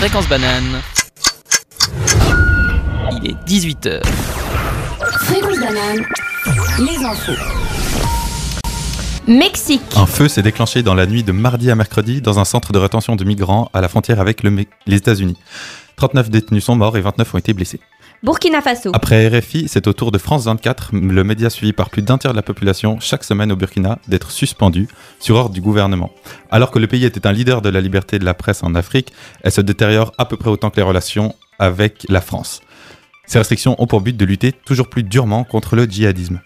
Fréquence banane. Il est 18h. Fréquence banane, les infos. Mexique. Un feu s'est déclenché dans la nuit de mardi à mercredi dans un centre de rétention de migrants à la frontière avec le les États-Unis. 39 détenus sont morts et 29 ont été blessés. Burkina Faso. Après RFI, c'est au tour de France 24, le média suivi par plus d'un tiers de la population chaque semaine au Burkina, d'être suspendu sur ordre du gouvernement. Alors que le pays était un leader de la liberté de la presse en Afrique, elle se détériore à peu près autant que les relations avec la France. Ces restrictions ont pour but de lutter toujours plus durement contre le djihadisme.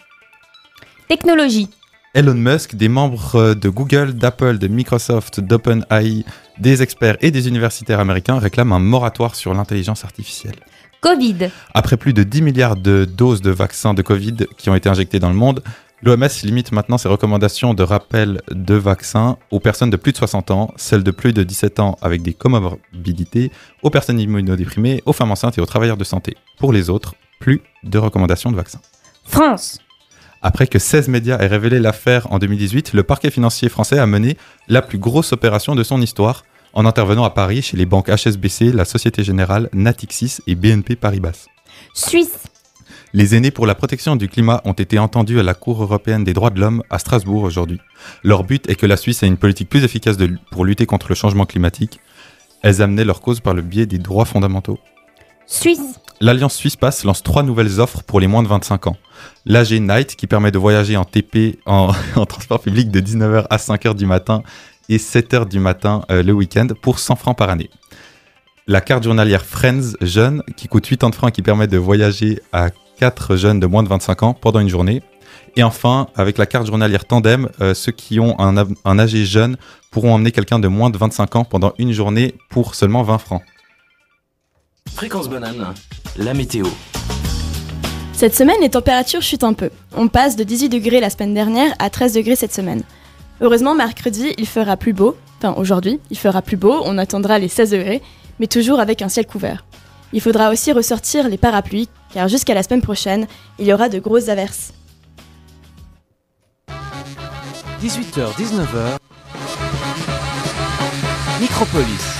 Technologie. Elon Musk, des membres de Google, d'Apple, de Microsoft, d'OpenAI, des experts et des universitaires américains réclament un moratoire sur l'intelligence artificielle. Covid. Après plus de 10 milliards de doses de vaccins de Covid qui ont été injectées dans le monde, l'OMS limite maintenant ses recommandations de rappel de vaccins aux personnes de plus de 60 ans, celles de plus de 17 ans avec des comorbidités, aux personnes immunodéprimées, aux femmes enceintes et aux travailleurs de santé. Pour les autres, plus de recommandations de vaccins. France. Après que 16 médias aient révélé l'affaire en 2018, le parquet financier français a mené la plus grosse opération de son histoire en intervenant à Paris chez les banques HSBC, la Société Générale, Natixis et BNP Paribas. Suisse. Les aînés pour la protection du climat ont été entendus à la Cour européenne des droits de l'homme à Strasbourg aujourd'hui. Leur but est que la Suisse ait une politique plus efficace de- pour lutter contre le changement climatique. Elles amenaient leur cause par le biais des droits fondamentaux. Suisse. L'Alliance Suisse Pass lance trois nouvelles offres pour les moins de 25 ans. L'AG Night qui permet de voyager en TP, en, en transport public de 19h à 5h du matin et 7h du matin euh, le week-end pour 100 francs par année. La carte journalière Friends Jeune qui coûte 80 francs et qui permet de voyager à 4 jeunes de moins de 25 ans pendant une journée. Et enfin, avec la carte journalière Tandem, euh, ceux qui ont un, un AG jeune pourront emmener quelqu'un de moins de 25 ans pendant une journée pour seulement 20 francs. Fréquence banane, la météo. Cette semaine, les températures chutent un peu. On passe de 18 degrés la semaine dernière à 13 degrés cette semaine. Heureusement, mercredi, il fera plus beau. Enfin, aujourd'hui, il fera plus beau, on attendra les 16 degrés, mais toujours avec un ciel couvert. Il faudra aussi ressortir les parapluies, car jusqu'à la semaine prochaine, il y aura de grosses averses. 18h, 19h. Micropolis.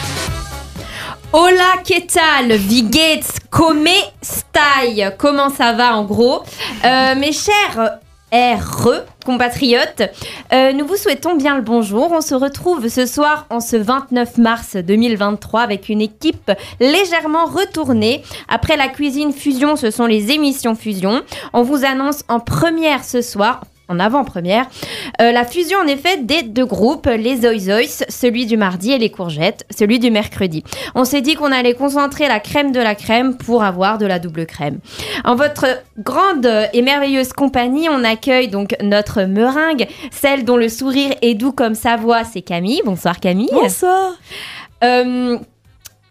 Hola, que tal? Geht's? Come stai? Comment ça va en gros? Euh, mes chers RE compatriotes, euh, nous vous souhaitons bien le bonjour. On se retrouve ce soir en ce 29 mars 2023 avec une équipe légèrement retournée. Après la cuisine fusion, ce sont les émissions fusion. On vous annonce en première ce soir. En avant-première, euh, la fusion en effet des deux groupes, les Zoizois, celui du mardi et les courgettes, celui du mercredi. On s'est dit qu'on allait concentrer la crème de la crème pour avoir de la double crème. En votre grande et merveilleuse compagnie, on accueille donc notre meringue, celle dont le sourire est doux comme sa voix, c'est Camille. Bonsoir Camille. Bonsoir Euh,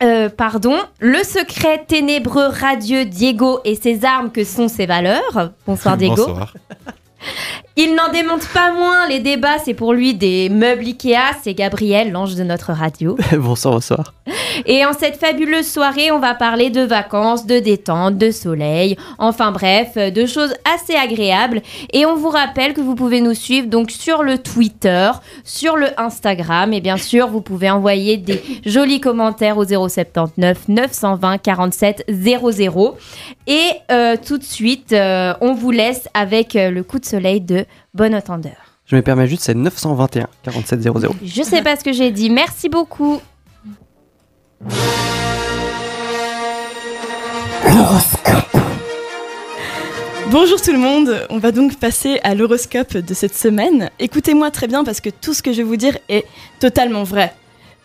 euh, pardon, le secret ténébreux radieux Diego et ses armes que sont ses valeurs? Bonsoir Diego. Bonsoir. Il n'en démonte pas moins les débats, c'est pour lui des meubles Ikea, c'est Gabriel, l'ange de notre radio. bonsoir, bonsoir. Et en cette fabuleuse soirée, on va parler de vacances, de détente, de soleil, enfin bref, de choses assez agréables. Et on vous rappelle que vous pouvez nous suivre donc sur le Twitter, sur le Instagram, et bien sûr, vous pouvez envoyer des jolis commentaires au 079 920 47 00. Et euh, tout de suite, euh, on vous laisse avec euh, le coup de soleil de Bon Entendeur. Je me permets juste, c'est 921 4700. Je sais pas ce que j'ai dit. Merci beaucoup. Bonjour tout le monde, on va donc passer à l'horoscope de cette semaine. Écoutez-moi très bien parce que tout ce que je vais vous dire est totalement vrai.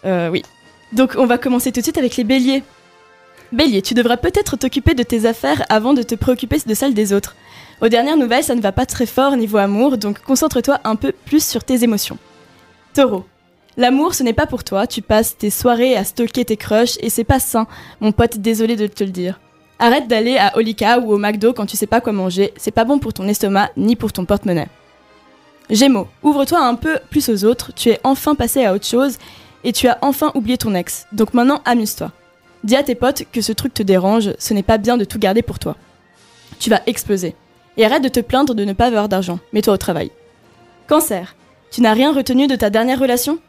Euh, oui. Donc on va commencer tout de suite avec les béliers. Bélier, tu devras peut-être t'occuper de tes affaires avant de te préoccuper de celles des autres. Aux dernières nouvelles, ça ne va pas très fort niveau amour, donc concentre-toi un peu plus sur tes émotions. Taureau, l'amour ce n'est pas pour toi, tu passes tes soirées à stalker tes crushs et c'est pas sain, mon pote, désolé de te le dire. Arrête d'aller à Olika ou au McDo quand tu sais pas quoi manger, c'est pas bon pour ton estomac ni pour ton porte-monnaie. Gémeaux, ouvre-toi un peu plus aux autres, tu es enfin passé à autre chose et tu as enfin oublié ton ex. Donc maintenant amuse-toi. Dis à tes potes que ce truc te dérange, ce n'est pas bien de tout garder pour toi. Tu vas exploser. Et arrête de te plaindre de ne pas avoir d'argent, mets-toi au travail. Cancer, tu n'as rien retenu de ta dernière relation?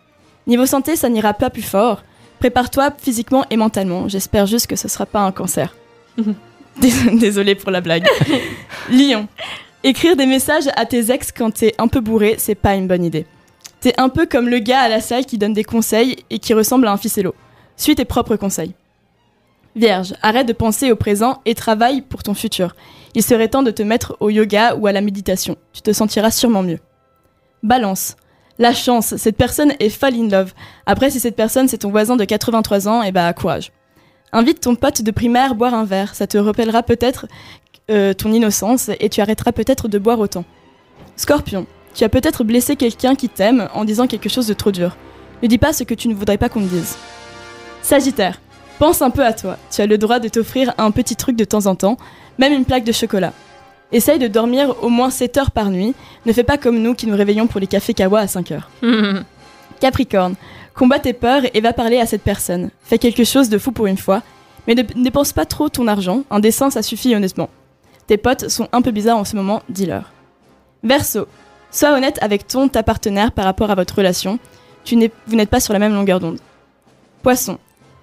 Niveau santé, ça n'ira pas plus fort. Prépare-toi physiquement et mentalement. J'espère juste que ce sera pas un cancer. Dés- Désolée pour la blague. Lion. Écrire des messages à tes ex quand t'es un peu bourré, c'est pas une bonne idée. T'es un peu comme le gars à la salle qui donne des conseils et qui ressemble à un ficello. Suis tes propres conseils. Vierge, arrête de penser au présent et travaille pour ton futur. Il serait temps de te mettre au yoga ou à la méditation. Tu te sentiras sûrement mieux. Balance. La chance, cette personne est fall in love. Après, si cette personne c'est ton voisin de 83 ans, et bah courage. Invite ton pote de primaire boire un verre, ça te rappellera peut-être euh, ton innocence et tu arrêteras peut-être de boire autant. Scorpion, tu as peut-être blessé quelqu'un qui t'aime en disant quelque chose de trop dur. Ne dis pas ce que tu ne voudrais pas qu'on te dise. Sagittaire, pense un peu à toi. Tu as le droit de t'offrir un petit truc de temps en temps, même une plaque de chocolat. Essaye de dormir au moins 7 heures par nuit. Ne fais pas comme nous qui nous réveillons pour les cafés kawa à 5 heures. Capricorne, combat tes peurs et va parler à cette personne. Fais quelque chose de fou pour une fois, mais ne dépense pas trop ton argent. Un dessin, ça suffit honnêtement. Tes potes sont un peu bizarres en ce moment, dis-leur. Verseau, sois honnête avec ton ta partenaire par rapport à votre relation. Tu vous n'êtes pas sur la même longueur d'onde. Poisson,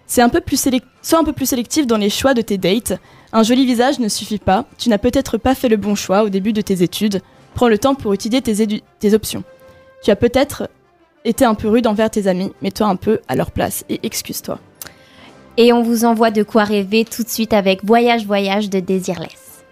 c'est un peu plus sois un peu plus sélectif dans les choix de tes dates. Un joli visage ne suffit pas. Tu n'as peut-être pas fait le bon choix au début de tes études. Prends le temps pour étudier tes, tes options. Tu as peut-être été un peu rude envers tes amis. Mets-toi un peu à leur place et excuse-toi. Et on vous envoie de quoi rêver tout de suite avec Voyage Voyage de Desireless.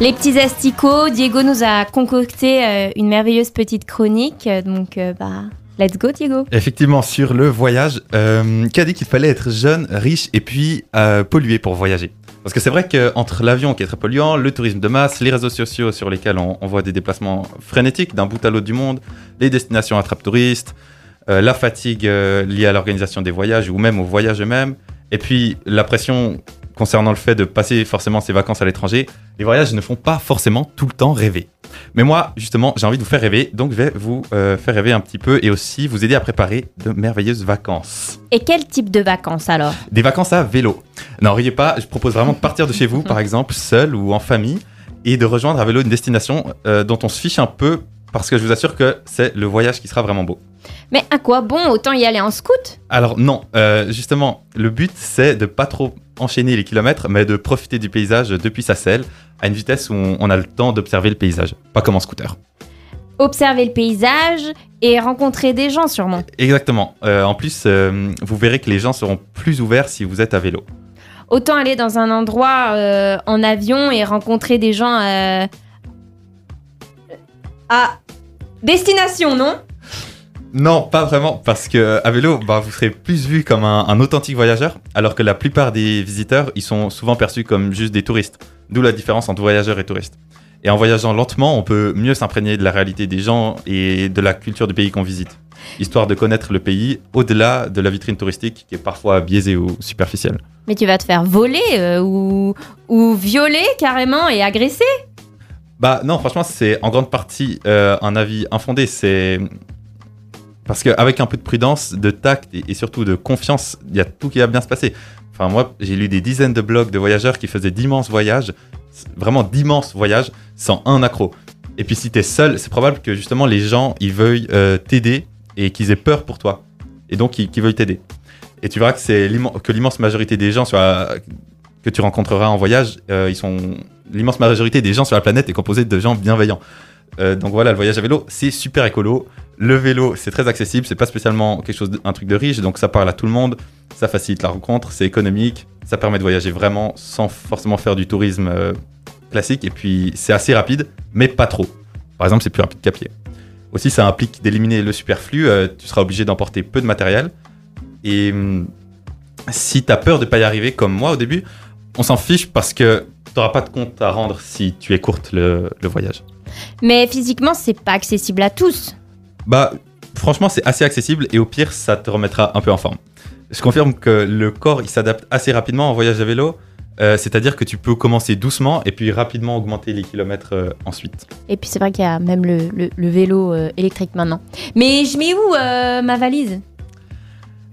Les petits asticots, Diego nous a concocté euh, une merveilleuse petite chronique, euh, donc euh, bah let's go Diego. Effectivement, sur le voyage, euh, qui a dit qu'il fallait être jeune, riche et puis euh, pollué pour voyager? Parce que c'est vrai qu'entre l'avion qui est très polluant, le tourisme de masse, les réseaux sociaux sur lesquels on, voit des déplacements frénétiques d'un bout à l'autre du monde, les destinations attrape-touristes, euh, la fatigue euh, liée à l'organisation des voyages ou même au voyage eux-mêmes, et puis la pression concernant le fait de passer forcément ses vacances à l'étranger, les voyages ne font pas forcément tout le temps rêver. Mais moi, justement, j'ai envie de vous faire rêver, donc je vais vous euh, faire rêver un petit peu et aussi vous aider à préparer de merveilleuses vacances. Et quel type de vacances alors? Des vacances à vélo. Non, riez pas, je propose vraiment de partir de chez vous, par exemple, seul ou en famille, et de rejoindre à vélo une destination euh, dont on se fiche un peu, parce que je vous assure que c'est le voyage qui sera vraiment beau. Mais à quoi bon Autant y aller en scout? Alors non, euh, justement, le but c'est de pas trop enchaîner les kilomètres, mais de profiter du paysage depuis sa selle, à une vitesse où on, a le temps d'observer le paysage, pas comme en scooter. Observer le paysage et rencontrer des gens sûrement. Exactement. Euh, en plus, euh, vous verrez que les gens seront plus ouverts si vous êtes à vélo. Autant aller dans un endroit euh, en avion et rencontrer des gens à destination, non? Non, pas vraiment, parce que à vélo, bah, vous serez plus vu comme un, un authentique voyageur, alors que la plupart des visiteurs, ils sont souvent perçus comme juste des touristes. D'où la différence entre voyageurs et touristes. Et en voyageant lentement, on peut mieux s'imprégner de la réalité des gens et de la culture du pays qu'on visite, histoire de connaître le pays au-delà de la vitrine touristique qui est parfois biaisée ou superficielle. Mais tu vas te faire voler euh, ou, ou violer carrément et agresser? Bah non, franchement, c'est en grande partie euh, un avis infondé. C'est parce qu'avec un peu de prudence, de tact et, surtout de confiance, il y a tout qui va bien se passer. Enfin, moi, j'ai lu des dizaines de blogs de voyageurs qui faisaient d'immenses voyages, vraiment d'immenses voyages, sans un accro. Et puis, si t'es seul, c'est probable que justement les gens ils veuillent euh, t'aider et qu'ils aient peur pour toi, et donc qu'ils qu'ils veuillent t'aider. Et tu verras que c'est que l'immense majorité des gens que tu rencontreras en voyage, euh, ils sont l'immense majorité des gens sur la planète est composée de gens bienveillants. Euh, donc voilà, le voyage à vélo, c'est super écolo. Le vélo, c'est très accessible, c'est pas spécialement quelque chose, un truc de riche, donc ça parle à tout le monde, ça facilite la rencontre, c'est économique, ça permet de voyager vraiment sans forcément faire du tourisme euh, classique, et puis c'est assez rapide, mais pas trop. Par exemple, c'est plus rapide qu'à pied. Aussi, ça implique d'éliminer le superflu, euh, tu seras obligé d'emporter peu de matériel, et hum, si t'as peur de pas y arriver comme moi au début, on s'en fiche parce que t'auras pas de compte à rendre si tu écourtes le, le voyage. Mais physiquement, c'est pas accessible à tous. Bah, franchement, c'est assez accessible et au pire, ça te remettra un peu en forme. Je confirme que le corps, il s'adapte assez rapidement en voyage à vélo. euh, C'est-à-dire que tu peux commencer doucement et puis rapidement augmenter les kilomètres euh, ensuite. Et puis c'est vrai qu'il y a même le, le- le vélo euh, électrique maintenant. Mais je mets où ma valise?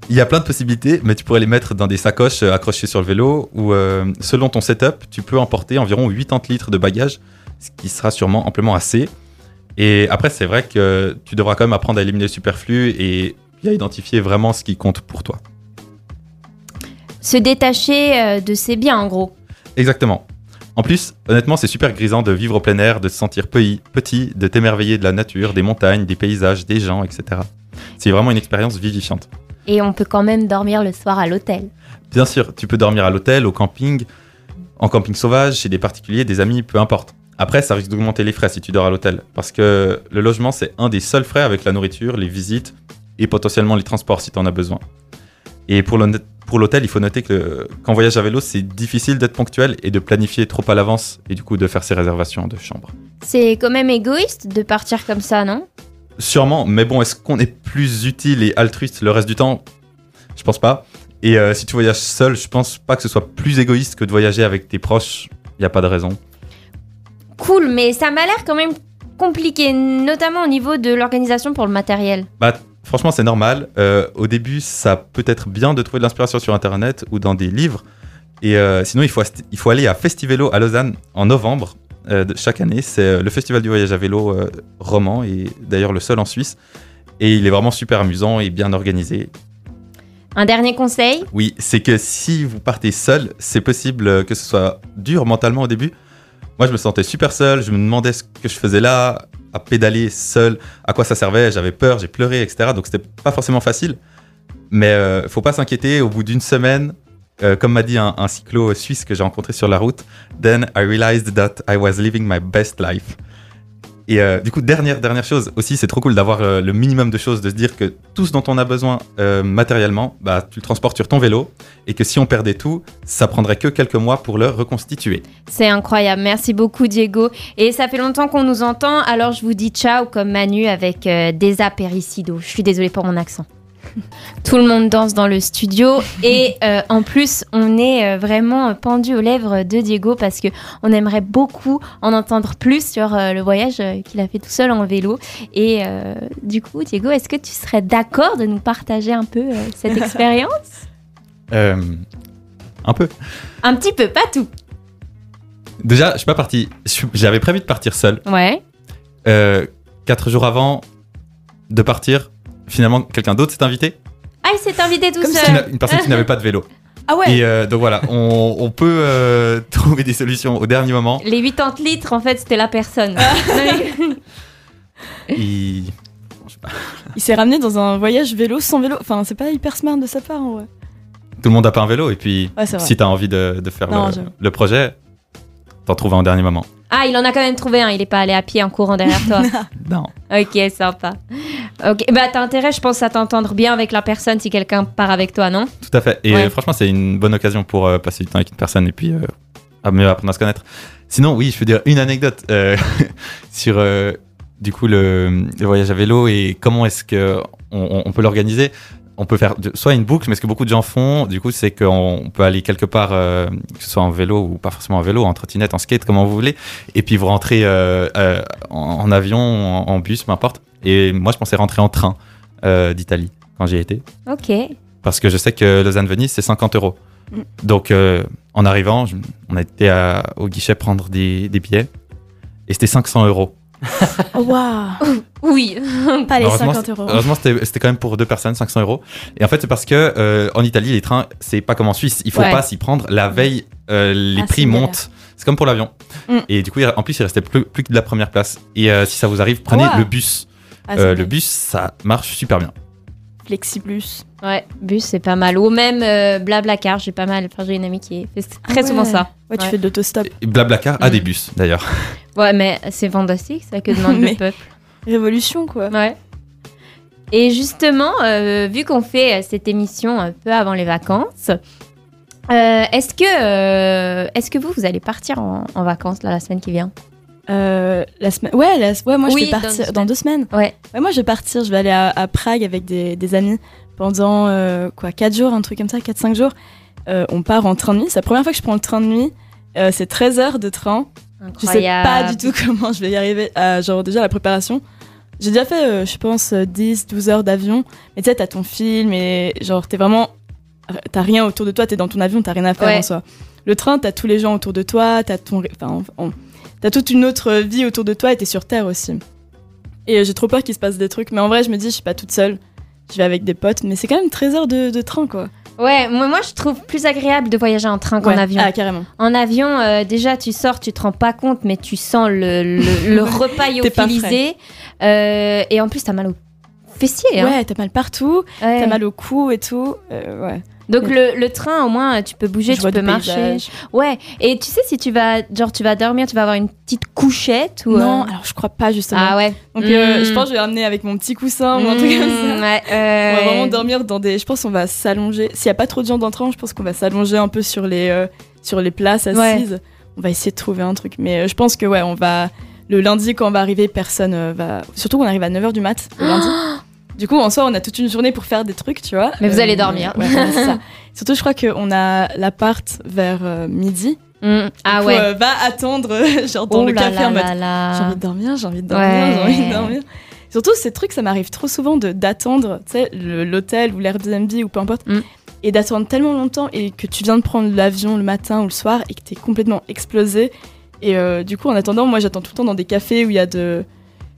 Il y a plein de possibilités, mais tu pourrais les mettre dans des sacoches accrochées sur le vélo ou selon ton setup, tu peux emporter environ 80 litres de bagages, ce qui sera sûrement amplement assez. Et après, c'est vrai que tu devras quand même apprendre à éliminer le superflu et à identifier vraiment ce qui compte pour toi. Se détacher euh, de ses biens, en gros. Exactement. En plus, honnêtement, c'est super grisant de vivre au plein air, de se sentir petit, petit de t'émerveiller de la nature, des montagnes, des paysages, des gens, etc. C'est vraiment une expérience vivifiante. Et on peut quand même dormir le soir à l'hôtel. Bien sûr, tu peux dormir à l'hôtel, au camping, en camping sauvage, chez des particuliers, des amis, peu importe. Après, ça risque d'augmenter les frais si tu dors à l'hôtel, parce que le logement, c'est un des seuls frais avec la nourriture, les visites et potentiellement les transports si tu en as besoin. Et pour l'hôtel, il faut noter que quand on voyage à vélo, c'est difficile d'être ponctuel et de planifier trop à l'avance et du coup de faire ses réservations de chambre. C'est quand même égoïste de partir comme ça, non? Sûrement, mais bon, est-ce qu'on est plus utile et altruiste le reste du temps? Je pense pas. Et euh, si tu voyages seul, je pense pas que ce soit plus égoïste que de voyager avec tes proches. Il n'y a pas de raison. Cool, mais ça m'a l'air quand même compliqué, notamment au niveau de l'organisation pour le matériel. Bah, franchement, c'est normal. Euh, au début, ça peut être bien de trouver de l'inspiration sur Internet ou dans des livres. Et euh, sinon, il faut, il faut aller à Festivélo à Lausanne en novembre euh, de chaque année. C'est le festival du voyage à vélo roman et d'ailleurs le seul en Suisse. Et il est vraiment super amusant et bien organisé. Un dernier conseil? Oui, c'est que si vous partez seul, c'est possible que ce soit dur mentalement au début. Moi, je me sentais super seul, je me demandais ce que je faisais là, à pédaler seul, à quoi ça servait, j'avais peur, j'ai pleuré, etc. Donc, c'était pas forcément facile. Mais euh, faut pas s'inquiéter, au bout d'une semaine, euh, comme m'a dit un, un cyclo suisse que j'ai rencontré sur la route, then I realized that I was living my best life. Et euh, du coup, dernière, dernière chose aussi, c'est trop cool d'avoir euh, le minimum de choses, de se dire que tout ce dont on a besoin euh, matériellement, bah, tu le transportes sur ton vélo, et que si on perdait tout, ça prendrait que quelques mois pour le reconstituer. C'est incroyable. Merci beaucoup, Diego. Et ça fait longtemps qu'on nous entend, alors je vous dis ciao comme Manu avec des apéricidos. Je suis désolée pour mon accent. Tout le monde danse dans le studio et euh, en plus on est euh, vraiment pendu aux lèvres de Diego parce que on aimerait beaucoup en entendre plus sur euh, le voyage qu'il a fait tout seul en vélo et euh, du coup Diego est-ce que tu serais d'accord de nous partager un peu cette expérience? Un peu. Un petit peu, pas tout. Déjà, je suis pas parti. J'avais prévu de partir seul. Ouais. Quatre jours avant de partir, finalement, quelqu'un d'autre s'est invité. Ah, il s'est invité tout Comme seul. Une personne qui n'avait pas de vélo. Ah ouais Et euh, donc voilà, on, on peut euh, trouver des solutions au dernier moment. Les 80 litres, en fait, c'était la personne. Et Il s'est ramené dans un voyage vélo sans vélo. Enfin, c'est pas hyper smart de sa part en vrai. tout le monde n'a pas un vélo. Et puis, Ouais, si tu as envie de, de faire Non, le, le projet, t'en trouves un au dernier moment. Ah, il en a quand même trouvé un. Il est pas allé à pied en courant derrière toi. Non. ok, sympa. Ok, bah t'as intérêt, je pense, à t'entendre bien avec la personne si quelqu'un part avec toi, non? Tout à fait. Et Ouais. euh, franchement, c'est une bonne occasion pour euh, passer du temps avec une personne et puis euh, à mieux apprendre à se connaître. Sinon, oui, je peux dire une anecdote euh, sur euh, du coup le, le voyage à vélo et comment est-ce que on, on- on peut l'organiser. On peut faire soit une boucle, mais ce que beaucoup de gens font, du coup, c'est qu'on peut aller quelque part, euh, que ce soit en vélo ou pas forcément en vélo, en trottinette, en skate, comment vous voulez, et puis vous rentrez euh, euh, en, en avion, en, en bus, peu importe. Et moi, je pensais rentrer en train d'Italie quand j'y étais Ok. parce que je sais que Lausanne-Venise, c'est 50 euros. Mm. Donc, en arrivant, je- on a été à- au guichet prendre des, des billets et c'était 500 euros. Oh, waouh Oui. Pas les Heureusement, 50 euros. Heureusement, c'était c'était quand même pour deux personnes, 500 euros. Et en fait, c'est parce que euh, en Italie, les trains, c'est pas comme en Suisse. Il faut Ouais. pas s'y prendre. La veille, euh, les Ah, prix montent. C'est comme pour l'avion. Mm. Et du coup, il- en plus, il restait plus, plus que de la première place. Et euh, si ça vous arrive, prenez Wow. le bus. Ah, Euh, le bus, ça marche super bien. Flexiblus. Ouais, bus, c'est pas mal. Ou même euh, Blablacar, j'ai pas mal. Enfin, j'ai une amie qui fait très Ah souvent ça. Ouais, tu Ouais. fais de l'autostop. Et Blablacar a Mm. des bus, d'ailleurs. Ouais, mais c'est fantastique, ça que demande le peuple. Révolution, quoi. Ouais. Et justement, euh, vu qu'on fait euh, cette émission un peu avant les vacances, euh, est-ce que, euh, est-ce que vous, vous allez partir en, en vacances là, la semaine qui vient? Euh, la semaine. Ouais, la- ouais, moi Oui, je vais partir dans deux semaines. Ouais. Ouais, moi je vais partir. Je vais aller à, à Prague avec des, des amis pendant euh, quoi 4 jours, un truc comme ça, 4-5 jours. Euh, on part en train de nuit. C'est la première fois que je prends le train de nuit. Euh, c'est 13 heures de train. Je sais pas du tout comment je vais y arriver. à, genre déjà la préparation. J'ai déjà fait, euh, je pense, 10-12 heures d'avion. Mais tu sais, t'as ton film et genre t'es vraiment. T'as rien autour de toi, t'es dans ton avion, t'as rien à faire Ouais. en soi. Le train, t'as tous les gens autour de toi, t'as ton. Enfin, en- t'as toute une autre vie autour de toi et t'es sur Terre aussi. Et euh, j'ai trop peur qu'il se passe des trucs. Mais en vrai, je me dis, je suis pas toute seule. je vais avec des potes, mais c'est quand même 13 heures de, de train, quoi. Ouais, moi, moi je trouve plus agréable de voyager en train qu'en Ouais. avion. Ah, carrément. En avion, euh, déjà, tu sors, tu te rends pas compte, mais tu sens le, le, le repas lyophilisé. Euh, et en plus, t'as mal au fessier. Hein. Ouais, t'as mal partout, Ouais. t'as mal au cou et tout. euh, ouais. Donc le, le train, au moins, tu peux bouger, Je tu peux marcher. Ouais. Et tu sais, si tu vas, genre, tu vas dormir, tu vas avoir une petite couchette ou. Non, euh, alors je crois pas justement. Ah ouais. Donc euh, Mm. je pense que je vais ramener avec mon petit coussin ou un truc comme ça. Mm, Ouais, On va euh, vraiment dormir dans des. Je pense qu'on va s'allonger. S'il y a pas trop de gens dans le train, je pense qu'on va s'allonger un peu sur les euh, sur les places assises. On va essayer de trouver un truc. Mais euh, je pense que ouais, on va le lundi quand on va arriver, personne euh, va. Surtout qu'on arrive à 9h du mat le lundi. Du coup, en soi, on a toute une journée pour faire des trucs, tu vois. Mais vous allez dormir. ouais, ça. Surtout, je crois qu'on a l'appart vers euh, midi. Mm. Ah ouais. euh, va attendre, genre dans oh le café en mode j'ai envie de dormir, j'ai envie de dormir, Ouais. j'ai envie de dormir. Surtout, ces trucs, ça m'arrive trop souvent d'attendre, tu sais, l'hôtel ou l'Airbnb ou peu importe, Mm. et d'attendre tellement longtemps et que tu viens de prendre l'avion le matin ou le soir et que t'es complètement explosé. Et euh, du coup, en attendant, moi, j'attends tout le temps dans des cafés où il y a de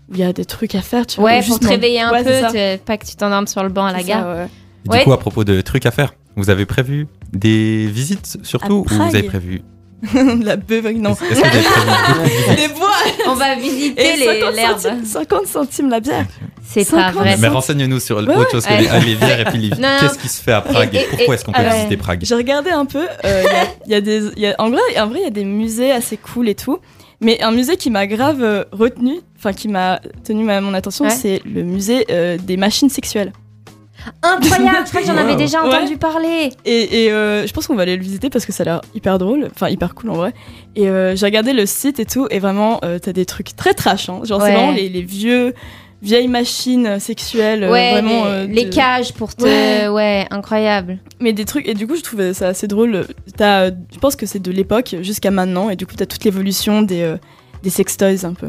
où il y a des trucs à faire, tu vois. Ouais, ou pour juste te réveiller un Ouais, peu, te- pas que tu t'endormes sur le banc à la gare. ça, ouais. Et Ouais. Du coup, à propos de trucs à faire, vous avez prévu des visites surtout ou vous avez prévu La beuve, non. Que vous avez prévu Des bois On va visiter 50 l'herbe. centimes, 50 centimes la bière. C'est pas 50. vrai. Mais renseigne-nous sur Ouais, autre chose que ouais. les, ah, les bières et puis les. Qu'est-ce qui se fait à Prague Et- et, et- pourquoi est-ce qu'on peut ouais. visiter Prague J'ai regardé un peu. euh, Il y a- il y, a des, y a- en vrai, en vrai, il y a des musées assez cool et tout. Mais un musée qui m'a grave euh, retenu, enfin qui m'a tenu ma, mon attention, Ouais. c'est le musée euh, des machines sexuelles. Incroyable, je crois que j'en avais déjà Ouais. entendu parler. Et, et, euh, je pense qu'on va aller le visiter parce que ça a l'air hyper drôle, enfin hyper cool en vrai. Et euh, j'ai regardé le site et tout, et vraiment, euh, t'as des trucs très trash. Hein. Genre, Ouais. c'est vraiment les, les vieux, vieilles machines sexuelles. euh, ouais, vraiment, les, euh, les cages pour te. Ouais. Ouais, incroyable. Mais des trucs, et du coup, je trouvais ça assez drôle. T'as, euh, je pense que c'est de l'époque jusqu'à maintenant, et du coup, t'as toute l'évolution des, euh, des sextoys un peu.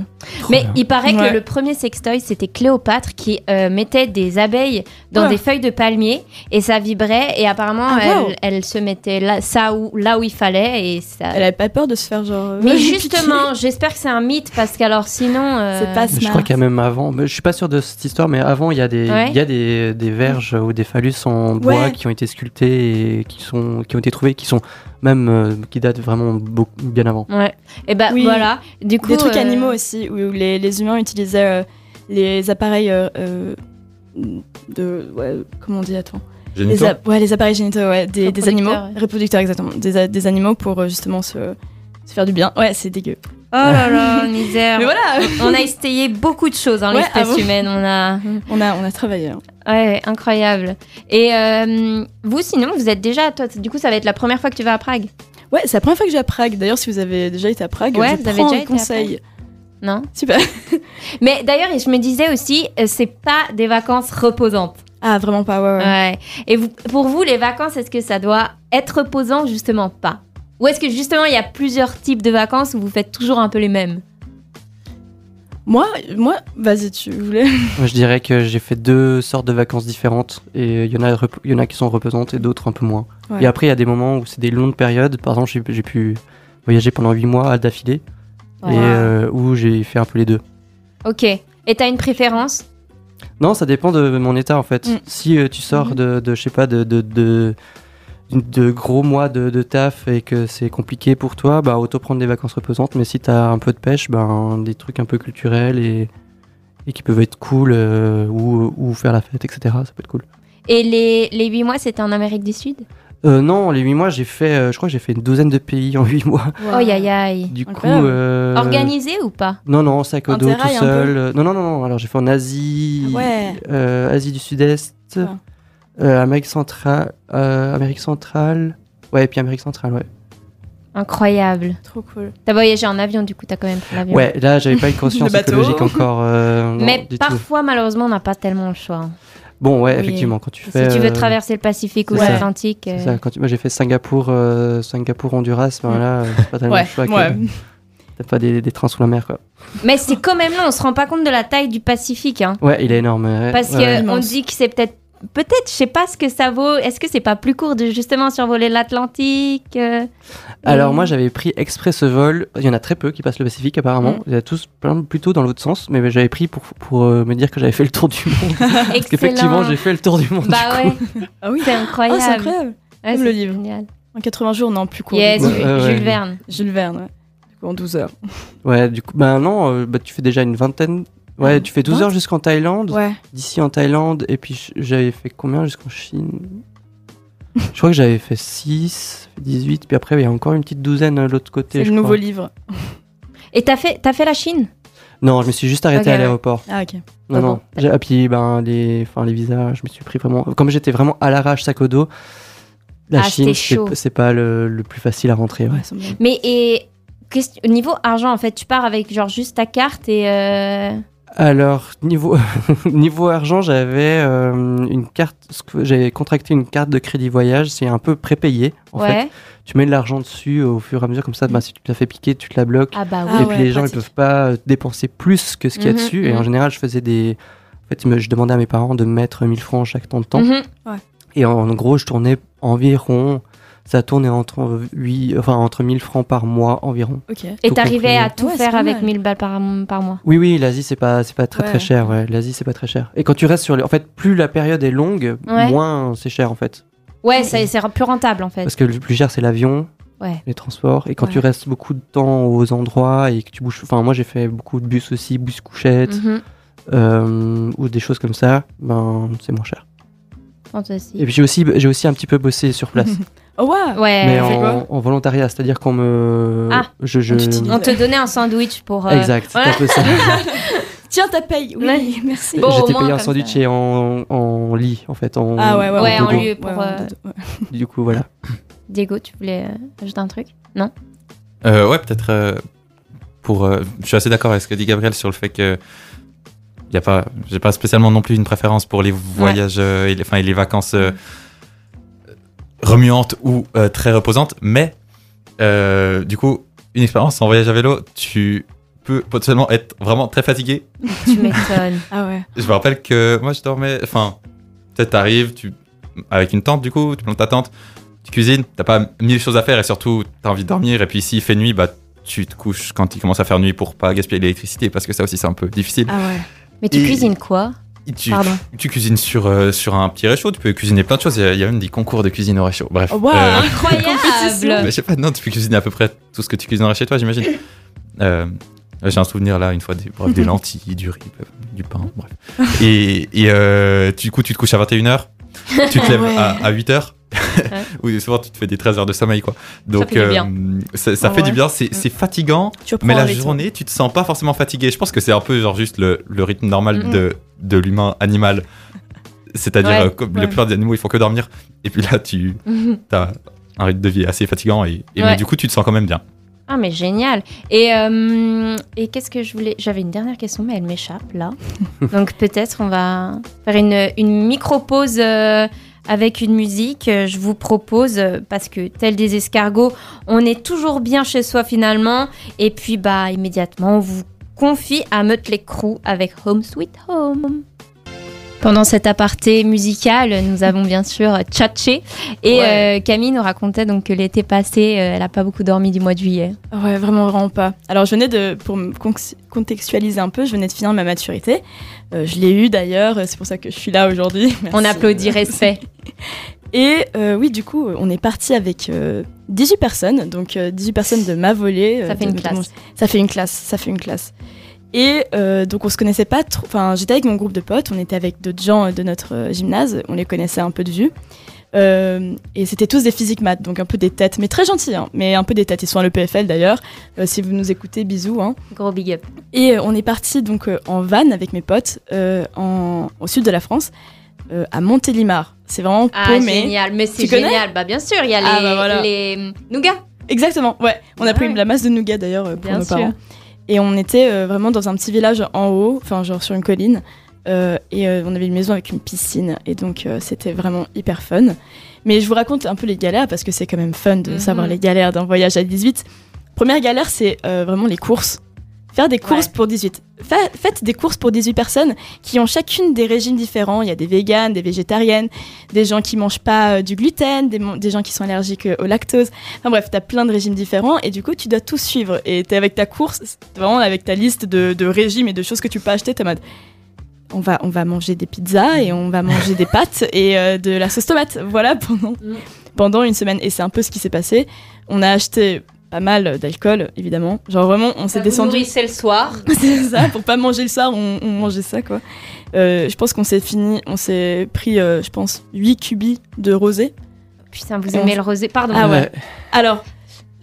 Mais il paraît Ouais. que le premier sextoy, c'était Cléopâtre qui euh, mettait des abeilles dans Ouais. des feuilles de palmier et ça vibrait. Et apparemment, Ah, elle, wow. elle se mettait là, ça où, là où il fallait. Et ça... Elle avait pas peur de se faire genre. euh, Mais justement, j'espère que c'est un mythe parce qu'alors sinon. euh, C'est pas Mais je smart. crois qu'il y a même avant, mais je suis pas sûr de cette histoire, mais avant il y a des, Ouais. il y a des, des verges ou des phallus en bois Ouais. qui ont été sculptés et qui, sont, qui ont été trouvés, qui sont même euh, qui datent vraiment beaucoup, bien avant. Ouais. Et bah Oui. voilà. Du coup. Des trucs euh, animaux aussi, où les, les humains utilisaient euh, les appareils euh, de. Ouais, comment on dit, attends les, ouais, les appareils génitaux, ouais, des, des animaux. Reproducteurs, ouais. Reproducteurs, exactement. Des, animaux pour justement se, se faire du bien. Ouais, c'est dégueu. Oh là là, misère. Mais voilà On a essayé beaucoup de choses, hein, Ouais, l'espèce ah bon humaine. On a. on a, on a travaillé. hein. Ouais, incroyable. Et euh, vous, sinon, vous êtes déjà. Toi, du coup, ça va être la première fois que tu vas à Prague? Ouais, c'est la première fois que je vais à Prague. D'ailleurs, si vous avez déjà été à Prague, Ouais, je vous avez prends déjà un été à conseil. Non Super. Mais d'ailleurs, je me disais aussi, euh, c'est pas des vacances reposantes. Ah, vraiment pas, ouais, ouais. Ouais. Et vous, pour vous, les vacances, est-ce que ça doit être reposant justement pas? Ou est-ce que justement, il y a plusieurs types de vacances où vous faites toujours un peu les mêmes? Moi, moi, vas-y, tu voulais. Moi, je dirais que j'ai fait deux sortes de vacances différentes et il y en a, y en a qui sont reposantes et d'autres un peu moins. Ouais. Et après, il y a des moments où c'est des longues périodes. Par exemple, j'ai j'ai pu voyager pendant 8 mois d'affilée Wow. et euh, où j'ai fait un peu les deux. Ok. Et t'as une préférence? Non, ça dépend de mon état en fait. Mm. Si euh, tu sors Mhm. de, de, je sais pas, de, de, de, de gros mois de, de taf et que c'est compliqué pour toi, bah auto prendre des vacances reposantes. Mais si t'as un peu de pêche, ben des trucs un peu culturels et, et qui peuvent être cool euh, ou, ou faire la fête, etc. Ça peut être cool. Et les, les 8 mois, c'était en Amérique du Sud? Euh, non, les 8 mois, j'ai fait, euh, je crois que j'ai fait une douzaine de pays en 8 mois. Oh, aïe aïe aïe. Du coup, euh, Organisé ou pas? Non, non, sac au dos tout seul. Non, non, non, non. Alors j'ai fait en Asie, ouais. Asie du Sud-Est. Euh, Amérique centrale, euh, Amérique centrale, ouais, et puis Amérique centrale, ouais. Incroyable. Trop cool. T'as voyagé en avion, du coup, t'as quand même pris l'avion. Ouais, là j'avais pas une conscience Le bateau. écologique encore. euh, non, Mais du tout. parfois, malheureusement, on n'a pas tellement le choix. Bon, ouais, Oui. effectivement, quand tu Si fais. tu veux euh, traverser le Pacifique ou l'Atlantique. c'est euh, ça, quand tu- moi j'ai fait Singapour, euh, Singapour, Honduras, ben Mm. là, c'est pas tellement Ouais, le choix que ouais. t'as pas des, des trains sous la mer, quoi. Mais c'est quand même long, on se rend pas compte de la taille du Pacifique. Hein. Ouais, il est énorme. ouais, Parce ouais, ouais. qu'on Immense. dit que c'est peut-être peut-être, je sais pas ce que ça vaut. Est-ce que c'est pas plus court de justement survoler l'Atlantique euh, Alors et- moi j'avais pris exprès ce vol, il y en a très peu qui passent le Pacifique apparemment, Mm. il y a tous plein plutôt dans l'autre sens, mais j'avais pris pour, pour euh, me dire que j'avais fait le tour du monde. Parce qu'effectivement j'ai fait le tour du monde. Bah du ouais, coup. Ah oui. c'est incroyable. c'est incroyable. Ouais, Comme le livre. génial. En 80 jours, non, plus court. Yes, du coup. Ouais, ouais, Jules ouais. Verne. Jules Verne, ouais. Du coup, en 12 heures. Ouais du coup, bah non, euh, bah, tu fais déjà une vingtaine, ouais tu fais 12 Vingt heures jusqu'en Thaïlande, Ouais. d'ici en Thaïlande, et puis j'avais fait combien jusqu'en Chine? Je crois que j'avais fait 6, 18, puis après il y a encore une petite douzaine de l'autre côté. C'est le nouveau crois. livre. Et t'as fait, t'as fait la Chine? Non, je me suis juste arrêté à ouais. l'aéroport. Ah, ok. Non, Ah non. bon. J'ai- ah, puis ben, les, enfin, les visas, je me suis pris vraiment. Comme j'étais vraiment à l'arrache, sac au dos, la Ah, Chine, c'est c'est pas le, le plus facile à rentrer. ouais. Mais et question- au niveau argent, en fait, tu pars avec genre juste ta carte et. euh, Alors, niveau, niveau argent, j'avais euh, une carte, j'avais contracté une carte de crédit voyage, c'est un peu prépayé. En fait. ouais. Tu mets de l'argent dessus au fur et à mesure, comme ça, bah, si tu te la fais piquer, tu te la bloques. Ah bah oui. Ah et puis ouais, les gens, ils pratique. peuvent pas euh, dépenser plus que ce qu'il y a Mhm, dessus. Et en mhm. général, je faisais des. En fait, je demandais à mes parents de mettre 1000 francs chaque temps de temps. Et en, en gros, je tournais environ. Ça tournait entre, 8, enfin, entre 1000 francs par mois environ. Ok. Et t'arrivais à tout Ouais, faire avec mal. 1000 balles par, par mois. Oui, oui, l'Asie, c'est pas, c'est pas très Ouais. très cher. Ouais. L'Asie, c'est pas très cher. Et quand tu restes sur les. En fait, plus la période est longue, Ouais. moins c'est cher en fait. Ouais, c'est plus rentable en fait. Parce que le plus cher, c'est l'avion, Ouais. les transports. Et quand Ouais. tu restes beaucoup de temps aux endroits et que tu bouges. Enfin, moi, j'ai fait beaucoup de bus aussi, bus couchette, Mhm. euh, ou des choses comme ça, ben, c'est moins cher. Fantastique. Et puis j'ai aussi, j'ai aussi un petit peu bossé sur place. Oh, Ouais. mais en, volontariat, c'est-à-dire qu'on me. Ah. je, je... On te donnait un sandwich pour. euh, Exact, voilà. un peu ça. Tiens, ta paye. Oui, Ouais. merci. Bon, J'étais payé en comme sandwich ça. et en, en lit, en fait. En, Ah ouais, ouais, Ouais, en dodo. lieu pour. Ouais, euh, ouais. Du coup, voilà. Diego, tu voulais euh, ajouter un truc? Euh, ouais, peut-être euh, pour. euh, je suis assez d'accord avec ce que dit Gabriel sur le fait que. Y a pas, j'ai pas spécialement non plus une préférence pour les voyages euh, et, les, enfin, et les vacances euh, remuantes ou euh, très reposantes, mais euh, du coup, une expérience en voyage à vélo, tu peux potentiellement être vraiment très fatigué. Tu m'étonnes. Ah ouais. Je me rappelle que moi je dormais, enfin, peut-être t'arrives, tu avec une tente du coup, tu plantes ta tente, tu cuisines, t'as pas mille choses à faire et surtout t'as envie de dormir et puis s'il fait nuit, bah tu te couches quand il commence à faire nuit pour pas gaspiller l'électricité parce que ça aussi c'est un peu difficile. Ah ouais. Mais tu Et- cuisines quoi tu, Pardon. tu cuisines sur, euh, sur un petit réchaud, tu peux cuisiner plein de choses, il y a, il y a même des concours de cuisine au réchaud. Bref. Waouh. Euh, Incroyable mais je sais pas, non, tu peux cuisiner à peu près tout ce que tu cuisinerais chez toi, j'imagine. Euh, J'ai un souvenir là, une fois, des, bref, des lentilles, du riz, du pain, bref. Et, et euh, du coup, tu te couches à 21h, tu te lèves Ouais. à, à 8h. Oui, souvent tu te fais des 13 heures de sommeil quoi. Donc fait du bien. ça, ça fait du bien, c'est c'est fatigant, mais la rythme. journée tu te sens pas forcément fatigué. Je pense que c'est un peu genre juste le, le rythme normal de, de l'humain animal. C'est-à-dire Ouais. euh, comme Ouais. la plupart des animaux ils font que dormir. Et puis là tu as un rythme de vie assez fatigant et, et Ouais. mais du coup tu te sens quand même bien. Ah mais génial. Et, euh, et qu'est-ce que je voulais J'avais une dernière question mais elle m'échappe là. Donc peut-être on va faire une, une micro-pause euh, avec une musique. Euh, Je vous propose, euh, parce que tel des escargots, on est toujours bien chez soi finalement. Et puis bah immédiatement on vous confie à Mötley Crüe avec Home Sweet Home. Pendant cet aparté musical, nous avons bien sûr Tchatché. Et Ouais. euh, Camille nous racontait donc que l'été passé, euh, elle n'a pas beaucoup dormi du mois de juillet. Ouais, vraiment, vraiment pas. Alors, je venais de, pour me contextualiser un peu, je venais de finir ma maturité. Euh, je l'ai eu d'ailleurs, c'est pour ça que je suis là aujourd'hui. On applaudit, respect. Et oui, du coup, on est parti avec euh, 18 personnes, donc euh, 18 personnes de ma volée. Ça fait une classe. mon- Ça fait une classe, ça fait une classe. Et euh, donc on se connaissait pas trop. Enfin, j'étais avec mon groupe de potes, on était avec d'autres gens de notre euh, gymnase, on les connaissait un peu de vue. Euh, et c'était tous des physiques maths, donc un peu des têtes, mais très gentils, hein, mais un peu des têtes. Ils sont à l'EPFL d'ailleurs. Euh, si vous nous écoutez, bisous. Hein. Gros big up. Et on est parti donc en van avec mes potes en, au sud de la France, euh, à Montélimar. C'est vraiment Ah, paumé. génial. Mais c'est génial. Bah, bien sûr, il y a les, Ah, bah, voilà. les nougats. Exactement, ouais. On a pris Ouais. de la masse de nougat d'ailleurs pour Bien nos sûr. parents. Et on était euh, vraiment dans un petit village en haut, enfin genre sur une colline. euh, et euh, on avait une maison avec une piscine. Et donc euh, c'était vraiment hyper fun. Mais je vous raconte un peu les galères parce que c'est quand même fun de Mhm. savoir les galères d'un voyage à 18. Première galère, c'est vraiment les courses. Faire des courses Ouais. pour 18. Fa- faites des courses pour 18 personnes qui ont chacune des régimes différents. Il y a des véganes, des végétariennes, des gens qui mangent pas euh, du gluten, des, gens qui sont allergiques euh, au lactose. Enfin bref, t'as plein de régimes différents et du coup, tu dois tout suivre. Et t'es avec ta course, vraiment avec ta liste de, de régimes et de choses que tu peux acheter, en mode. On va, on va manger des pizzas et on va manger des pâtes et euh, de la sauce tomate. Voilà pendant, Mm. pendant une semaine. Et c'est un peu ce qui s'est passé. On a acheté pas mal d'alcool, évidemment. Genre vraiment, on s'est descendu. C'est le soir. c'est ça, pour pas manger le soir, on, on mangeait ça, quoi. Euh, je pense qu'on s'est fini, on s'est pris, euh, je pense, 8 cubis de rosé. Putain, vous on- aimez le rosé. Pardon. Ah ouais. Alors,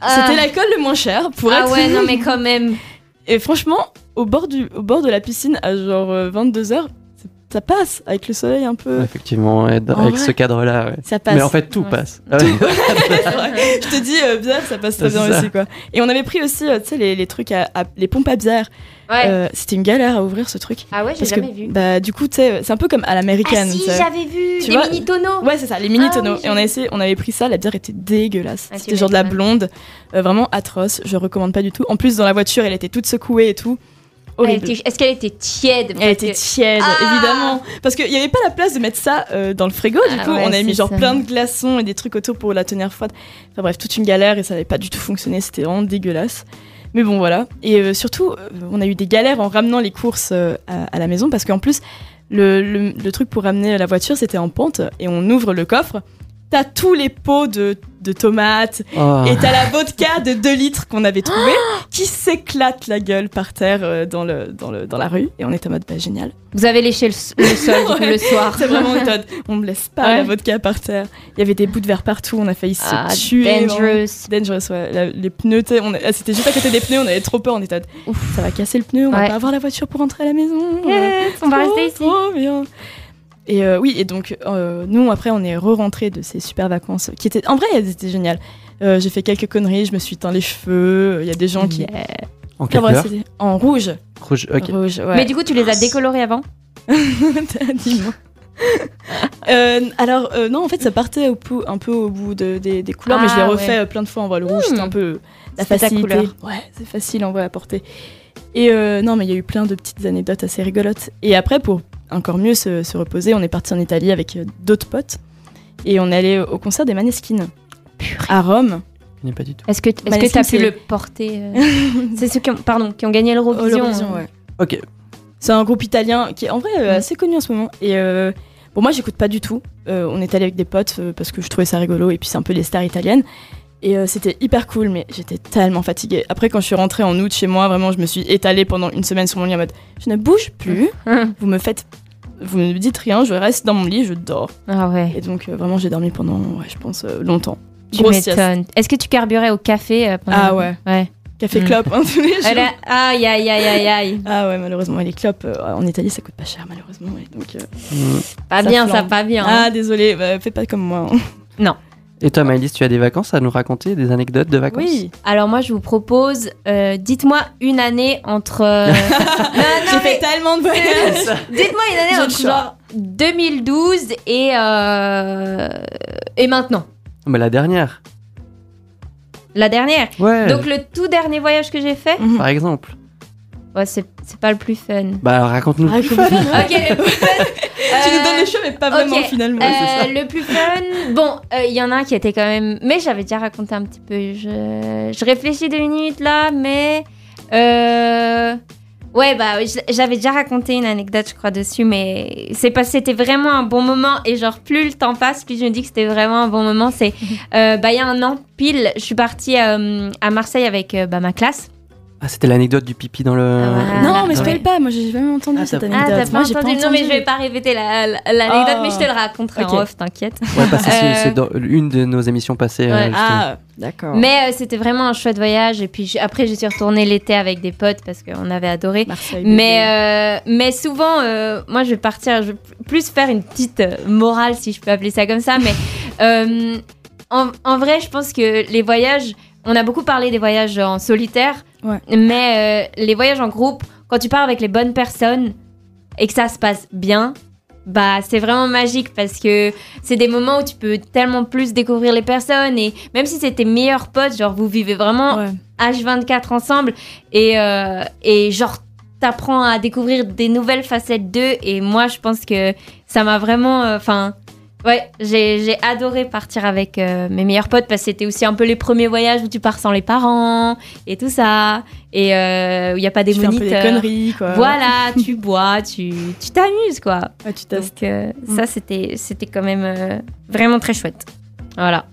Ah. c'était l'alcool le moins cher, pour Ah être... ouais, non, mais quand même. Et franchement, au bord, du, au bord de la piscine, à genre 22h, ça passe, avec le soleil un peu... Effectivement, ouais, dans- En avec vrai. ce cadre-là. ouais. Ça passe. Mais en fait, tout Ouais. passe. Tout. je te dis, euh, bière, ça passe très bien ça. aussi, quoi. Et on avait pris aussi, euh, tu sais, les, les trucs, à, à- les pompes à bière. Ouais. Euh, C'était une galère à ouvrir ce truc. ah ouais, j'ai jamais que, vu. bah, du coup, tu sais, c'est un peu comme à l'américaine. ah si, j'avais vu Tu des vois, mini tonneaux. Ouais, c'est ça, les mini Ah tonneaux. oui, et on, a essayé, on avait pris ça, la bière était dégueulasse. Ah, C'était genre de la blonde, euh, vraiment atroce. Je recommande pas du tout. En plus, dans la voiture, elle était toute secouée et tout. Elle Horrible. était- Est-ce qu'elle était tiède? Elle était que- tiède, Ah évidemment. Parce qu'il n'y avait pas la place de mettre ça euh, dans le frigo, du Ah coup. ouais, on avait mis genre ça. plein de glaçons et des trucs autour pour la tenir froide. Enfin bref, toute une galère et ça n'avait pas du tout fonctionné. C'était vraiment dégueulasse. Mais bon, voilà. Et euh, surtout, euh, on a eu des galères en ramenant les courses à, à la maison parce qu'en plus, le, le- le truc pour ramener la voiture, c'était en pente et on ouvre le coffre. T'as tous les pots de, de tomates Oh. et t'as la vodka de 2 litres qu'on avait trouvée qui s'éclate la gueule par terre euh, dans, le, dans, le, dans la rue. Et on était en mode, bah génial. Vous avez léché le, sol du coup, le soir. C'est vraiment méthode. On me laisse pas Ouais. la vodka par terre. Il y avait des bouts de verre partout, on a failli Ah, se tuer. vraiment. dangerous. Dangerous, ouais. La- les pneus, on ah, c'était juste à côté des pneus, on avait trop peur, on était en mode, Ouf. ça va casser le pneu, on Ouais. va pas avoir la voiture pour rentrer à la maison. Yes, on va rester ici. Trop bien. Et euh, oui, et donc euh, nous après on est re-rentrés de ces super vacances qui étaient en vrai elles étaient géniales. Euh, j'ai fait quelques conneries, je me suis teint les cheveux, il y a des gens qui Yeah. En quelle couleur en rouge. Rouge, ok. Rouge, ouais. Mais du coup, tu les as décolorés avant Dis-moi. Euh, alors euh, non en fait ça partait au pou- un peu au bout de- des, des couleurs mais je l'ai Ah, refait ouais. plein de fois en vrai le rouge c'était un peu la facilité couleur. ouais c'est facile en vrai à porter et euh, non mais il y a eu plein de petites anecdotes assez rigolotes et après pour encore mieux se, se reposer on est parti en Italie avec euh, d'autres potes et on est allé au concert des Maneskin à Rome Je pas du tout. Est-ce que est-ce que Maneskin, t'as pu le porter euh, C'est ceux qui ont, pardon, qui ont gagné l'Eurovision. Eurovision, euh. ouais. Ok. C'est un groupe italien qui est en vrai euh, Mm. assez connu en ce moment. Et euh, bon, moi, j'écoute pas du tout. Euh, on est allé avec des potes euh, parce que je trouvais ça rigolo et puis c'est un peu les stars italiennes. Et euh, c'était hyper cool, mais j'étais tellement fatiguée. Après, quand je suis rentrée en août chez moi, vraiment, je me suis étalée pendant une semaine sur mon lit en mode je ne bouge plus, vous me faites. Vous ne me dites rien, je reste dans mon lit, je dors. Ah ouais. Et donc, euh, vraiment, j'ai dormi pendant, ouais, je pense, euh, longtemps. Tu m'étonnes. Est-ce que tu carburais au café euh, pendant- Ah ouais. Ouais. Café Mm. clope, hein, tous les jours. Elle a- Aïe aïe aïe aïe aïe. Ah ouais, malheureusement, les clopes euh, en Italie, ça coûte pas cher, malheureusement. ouais. donc, euh, Mm. Pas Ça bien, ça pas bien. hein. Ah, désolé, bah, fais pas comme moi. hein. Et toi, Maëlys, tu as des vacances à nous raconter Des anecdotes de vacances Oui, Alors moi, je vous propose, euh, dites-moi une année entre. euh, non, non, j'ai mais fait tellement de voyages. dites-moi une année entre choix. genre 2012 et euh, et maintenant. Bah, la dernière. La dernière. Ouais. Donc le tout dernier voyage que j'ai fait, Mhm. Par exemple. ouais, c'est c'est pas le plus fun. Bah, raconte-nous. Ah, le plus comment- fun. Ok, le plus fun. Tu nous donnes le choix, mais pas vraiment finalement. Euh, le plus fun, bon, euh, il y en a un qui était quand même. Mais j'avais déjà raconté un petit peu. Je, je réfléchis deux minutes là, mais. Euh... Ouais, bah, j'avais déjà raconté une anecdote, je crois, dessus, mais c'est parce que c'était vraiment un bon moment. Et genre, plus le temps passe, plus je me dis que c'était vraiment un bon moment. C'est. euh, bah, il y a un an pile, je suis partie euh, à Marseille avec euh, bah, ma classe. Ah, c'était l'anecdote du pipi dans le. Ah, Non, mais spoil pas, moi j'ai jamais entendu Ah, cette t'as- Ah, anecdote. t'as Moi, pas j'ai entendu Non, mais je vais pas répéter la- la- l'anecdote, Oh. mais je te le raconterai Ok. en off, t'inquiète. Ouais, parce que c'est- Euh, une de nos émissions passées. euh, Ouais. Ah, d'accord. Mais euh, c'était vraiment un chouette voyage. Et puis je- après, je suis retournée l'été avec des potes parce qu'on avait adoré. Marseille. Mais, euh, mais souvent, euh, moi, je vais partir, je vais plus faire une petite morale, si je peux appeler ça comme ça. Mais euh, en, en vrai, je pense que les voyages, on a beaucoup parlé des voyages en solitaire. Ouais. Mais euh, les voyages en groupe, quand tu pars avec les bonnes personnes et que ça se passe bien, bah c'est vraiment magique parce que c'est des moments où tu peux tellement plus découvrir les personnes et même si c'est tes meilleurs potes, genre vous vivez vraiment Ouais. H24 ensemble et, euh, et genre t'apprends à découvrir des nouvelles facettes d'eux et moi je pense que ça m'a vraiment enfin ouais j'ai j'ai adoré partir avec euh, mes meilleurs potes parce que c'était aussi un peu les premiers voyages où tu pars sans les parents et tout ça et euh, où il n'y a pas des Tu fais un peu des moniteurs conneries, quoi. voilà tu bois tu tu t'amuses quoi Ouais, tu t'as- parce que ça c'était c'était quand même euh, vraiment très chouette voilà